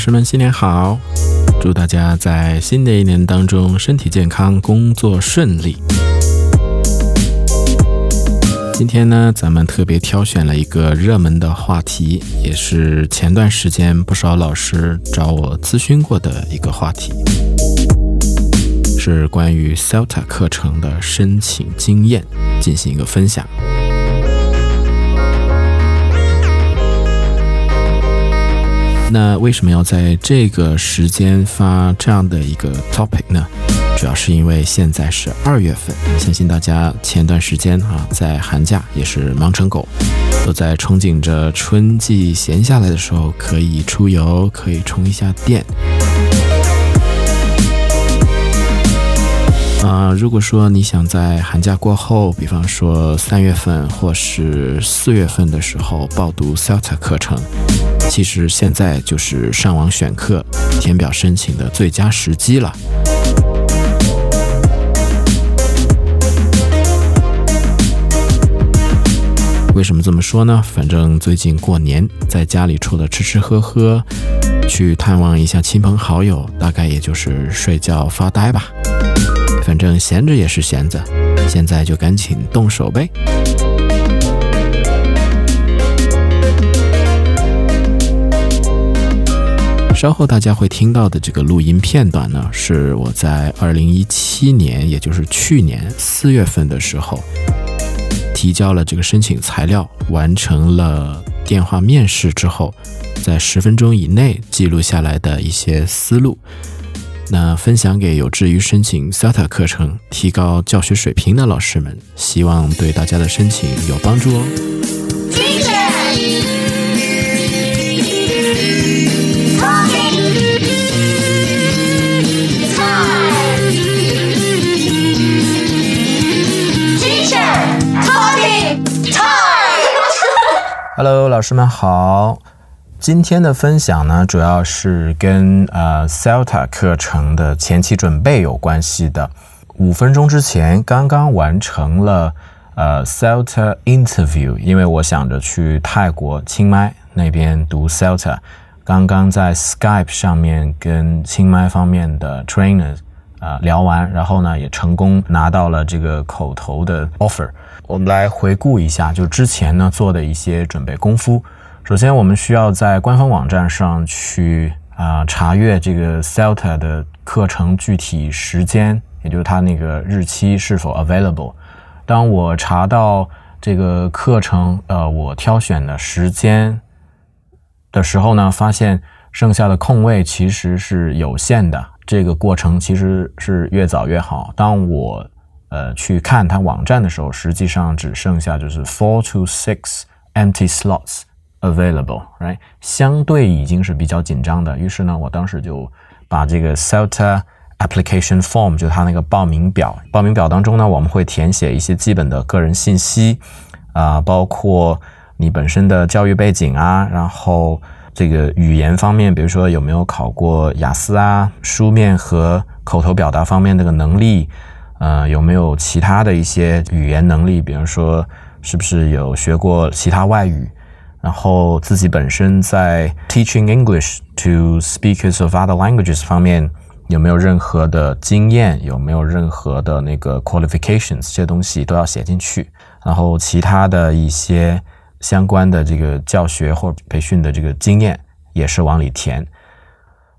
老师们，新年好！祝大家在新的一年当中身体健康，工作顺利。今天呢，咱们特别挑选了一个热门的话题，也是前段时间不少老师找我咨询过的一个话题，是关于 CELTA 课程的申请经验进行一个分享。那为什么要在这个时间发这样的一个 topic 呢？主要是因为现在是二月份，相信大家前段时间啊，在寒假也是忙成狗，都在憧憬着春季闲下来的时候可以出游，可以充一下电。啊，如果说你想在寒假过后，比方说三月份或是四月份的时候报读 CELTA 课程，其实现在就是上网选课、填表申请的最佳时机了。为什么这么说呢？反正最近过年，在家里除了吃吃喝喝，去探望一下亲朋好友，大概也就是睡觉发呆吧。反正闲着也是闲着，现在就赶紧动手呗。稍后大家会听到的这个录音片段呢，是我在二零一七年，也就是去年四月份的时候。提交了这个申请材料，完成了电话面试之后，在十分钟以内记录下来的一些思路，那分享给有志于申请 SATA 课程、提高教学水平的老师们，希望对大家的申请有帮助哦。Hello，老师们好。今天的分享呢，主要是跟呃 CELTA 课程的前期准备有关系的。五分钟之前，刚刚完成了呃 CELTA interview，因为我想着去泰国清迈那边读 CELTA，刚刚在 Skype 上面跟清迈方面的 trainer 啊聊完，然后呢也成功拿到了这个口头的 offer。我们来回顾一下，就之前呢做的一些准备功夫。首先，我们需要在官方网站上去啊查阅这个 CELTA 的课程具体时间，也就是它那个日期是否 available。当我查到这个课程，呃，我挑选的时间的时候呢，发现剩下的空位其实是有限的。这个过程其实是越早越好。当我呃，去看它网站的时候，实际上只剩下就是 four to six empty slots available，right？相对已经是比较紧张的。于是呢，我当时就把这个 CELTA application form，就它那个报名表，报名表当中呢，我们会填写一些基本的个人信息啊，包括你本身的教育背景啊，然后这个语言方面，比如说有没有考过雅思啊，书面和口头表达方面这个能力。呃，有没有其他的一些语言能力？比如说，是不是有学过其他外语？然后自己本身在 teaching English to speakers of other languages 方面有没有任何的经验？有没有任何的那个 qualifications？这些东西都要写进去。然后其他的一些相关的这个教学或培训的这个经验也是往里填。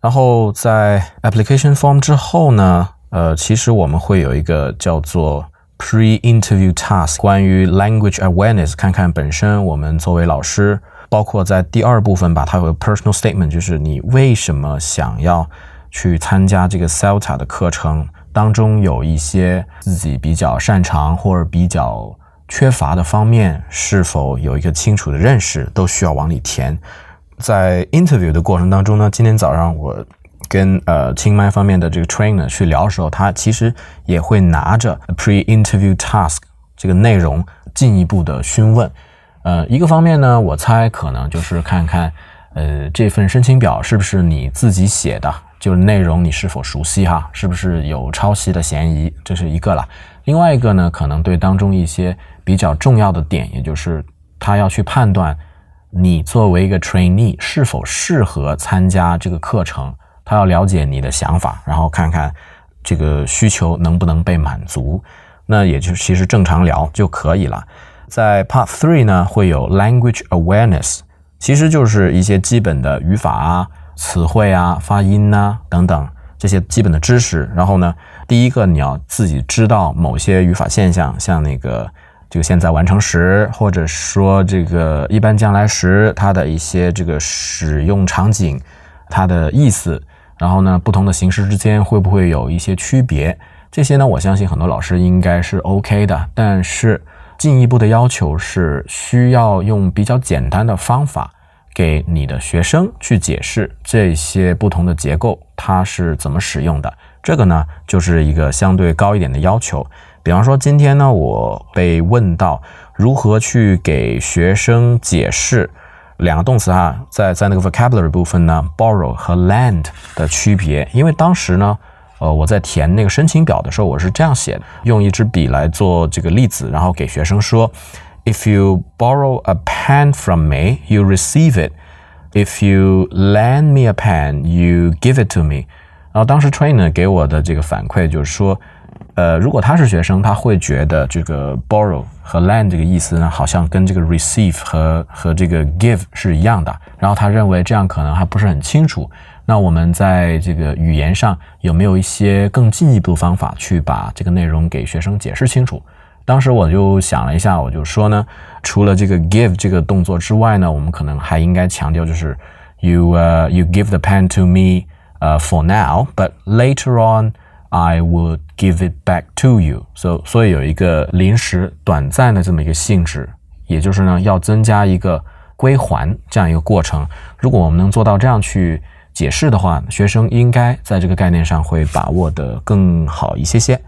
然后在 application form 之后呢？呃，其实我们会有一个叫做 pre-interview task，关于 language awareness，看看本身我们作为老师，包括在第二部分吧，它有 personal statement，就是你为什么想要去参加这个 CELTA 的课程，当中有一些自己比较擅长或者比较缺乏的方面，是否有一个清楚的认识，都需要往里填。在 interview 的过程当中呢，今天早上我。跟呃清迈方面的这个 trainer 去聊的时候，他其实也会拿着 pre-interview task 这个内容进一步的询问。呃，一个方面呢，我猜可能就是看看呃这份申请表是不是你自己写的，就是内容你是否熟悉哈，是不是有抄袭的嫌疑，这是一个了。另外一个呢，可能对当中一些比较重要的点，也就是他要去判断你作为一个 trainee 是否适合参加这个课程，他要了解你的想法，然后看看这个需求能不能被满足。那也就其实正常聊就可以了。在 Part Three 呢，会有 Language Awareness，其实就是一些基本的语法啊、词汇啊、发音呐等等这些基本的知识。然后呢，第一个你要自己知道某些语法现象，像那个这个现在完成时，或者说这个一般将来时，它的一些这个使用场景，它的意思。然后呢，不同的形式之间会不会有一些区别？这些呢，我相信很多老师应该是 OK 的，但是进一步的要求是需要用比较简单的方法给你的学生去解释这些不同的结构它是怎么使用的。这个呢，就是一个相对高一点的要求。比方说，今天呢，我被问到如何去给学生解释两个动词啊，在在那个 vocabulary 部分呢，borrow 和 lend 的区别，因为当时呢。呃，我在填那个申请表的时候，我是这样写的，用一支笔来做这个例子，然后给学生说：If you borrow a pen from me, you receive it. If you lend me a pen, you give it to me. 然后当时 trainer 给我的这个反馈就是说，呃，如果他是学生，他会觉得这个 borrow 和 lend 这个意思呢，好像跟这个 receive 和和这个 give 是一样的，然后他认为这样可能还不是很清楚。那我们在这个语言上有没有一些更进一步的方法去把这个内容给学生解释清楚？当时我就想了一下，我就说呢，除了这个 give 这个动作之外呢，我们可能还应该强调就是 you 呃 you give the pen to me 呃 for now，but later on I would give it back to you。所所以有一个临时短暂的这么一个性质，也就是呢要增加一个归还这样一个过程。如果我们能做到这样去。解释的话，学生应该在这个概念上会把握的更好一些些。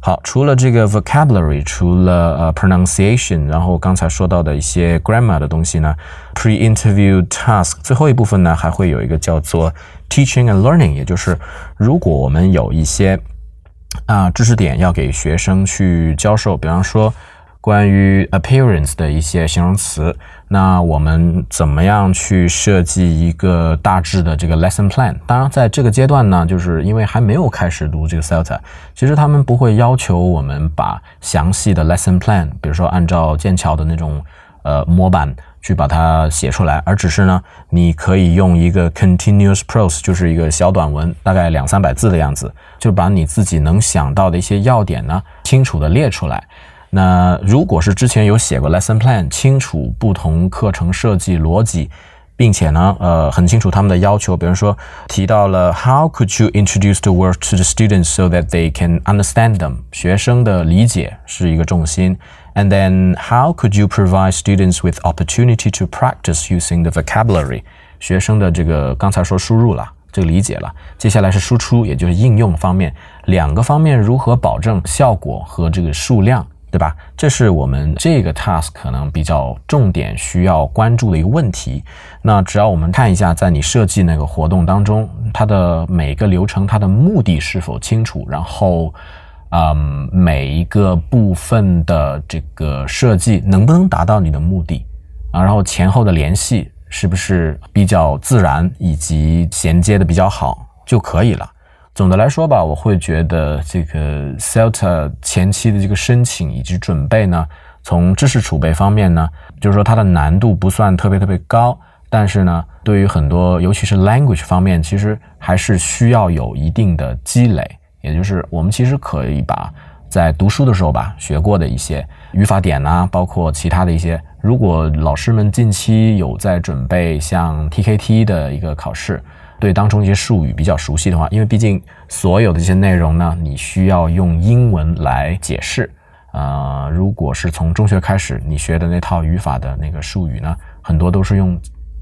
好，除了这个 vocabulary，除了呃 pronunciation，然后刚才说到的一些 grammar 的东西呢，pre-interview task 最后一部分呢，还会有一个叫做 teaching and learning，也就是如果我们有一些啊知识点要给学生去教授，比方说。关于 appearance 的一些形容词，那我们怎么样去设计一个大致的这个 lesson plan？当然，在这个阶段呢，就是因为还没有开始读这个 CELTA，其实他们不会要求我们把详细的 lesson plan，比如说按照剑桥的那种呃模板去把它写出来，而只是呢，你可以用一个 continuous prose，就是一个小短文，大概两三百字的样子，就把你自己能想到的一些要点呢，清楚的列出来。那如果是之前有写过 lesson plan，清楚不同课程设计逻辑，并且呢，呃，很清楚他们的要求，比如说提到了 how could you introduce the work to the students so that they can understand them，学生的理解是一个重心，and then how could you provide students with opportunity to practice using the vocabulary，学生的这个刚才说输入了，这个理解了，接下来是输出，也就是应用方面，两个方面如何保证效果和这个数量。对吧？这是我们这个 task 可能比较重点需要关注的一个问题。那只要我们看一下，在你设计那个活动当中，它的每个流程，它的目的是否清楚，然后，嗯，每一个部分的这个设计能不能达到你的目的啊？然后前后的联系是不是比较自然，以及衔接的比较好就可以了。总的来说吧，我会觉得这个 CELTA 前期的这个申请以及准备呢，从知识储备方面呢，就是说它的难度不算特别特别高，但是呢，对于很多尤其是 language 方面，其实还是需要有一定的积累。也就是我们其实可以把在读书的时候吧学过的一些语法点呐，包括其他的一些，如果老师们近期有在准备像 TKT 的一个考试。对当中一些术语比较熟悉的话，因为毕竟所有的这些内容呢，你需要用英文来解释。呃，如果是从中学开始你学的那套语法的那个术语呢，很多都是用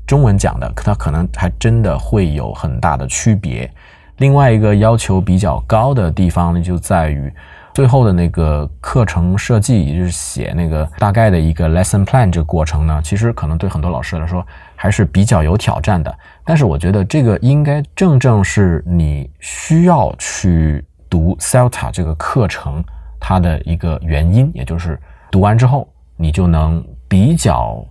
中文讲的，它可能还真的会有很大的区别。另外一个要求比较高的地方呢，就在于。最后的那个课程设计，也就是写那个大概的一个 lesson plan 这个过程呢，其实可能对很多老师来说还是比较有挑战的。但是我觉得这个应该正正是你需要去读 CELTA 这个课程它的一个原因，也就是读完之后你就能比较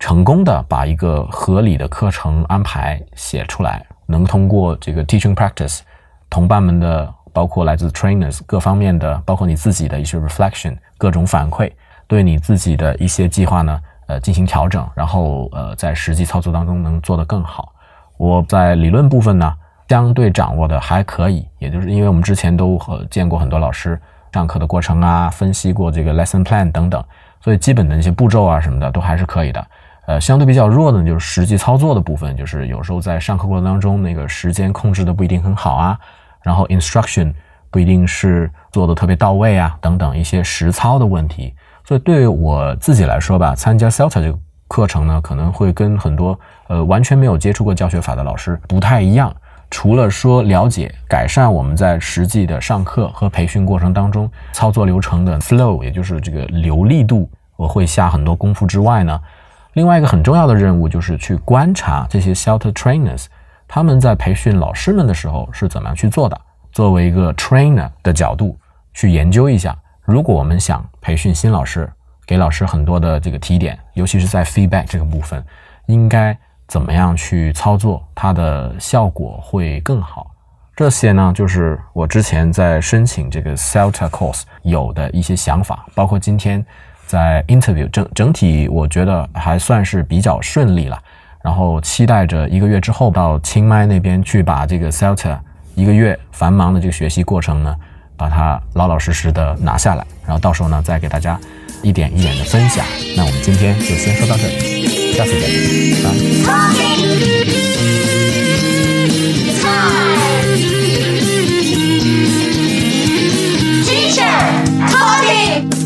成功的把一个合理的课程安排写出来，能通过这个 teaching practice，同伴们的包括来自 trainers 各方面的，包括你自己的一些 reflection，各种反馈，对你自己的一些计划呢，呃，进行调整，然后呃，在实际操作当中能做得更好。我在理论部分呢，相对掌握的还可以，也就是因为我们之前都和见过很多老师上课的过程啊，分析过这个 lesson plan 等等，所以基本的那些步骤啊什么的都还是可以的。呃，相对比较弱的就是实际操作的部分，就是有时候在上课过程当中，那个时间控制的不一定很好啊，然后 instruction 不一定是做的特别到位啊，等等一些实操的问题。所以对于我自己来说吧，参加 Celta 这个课程呢，可能会跟很多呃完全没有接触过教学法的老师不太一样。除了说了解改善我们在实际的上课和培训过程当中操作流程的 flow，也就是这个流利度，我会下很多功夫之外呢。另外一个很重要的任务就是去观察这些 shelter trainers，他们在培训老师们的时候是怎么样去做的。作为一个 trainer 的角度去研究一下，如果我们想培训新老师，给老师很多的这个提点，尤其是在 feedback 这个部分，应该怎么样去操作，它的效果会更好。这些呢，就是我之前在申请这个 shelter course 有的一些想法，包括今天。在 interview 整整体我觉得还算是比较顺利了。然后期待着一个月之后到清迈那边去把这个 CELTA 一个月繁忙的这个学习过程呢，把它老老实实的拿下来，然后到时候呢再给大家一点一点的分享。那我们今天就先说到这里，下次见，拜。Yeah.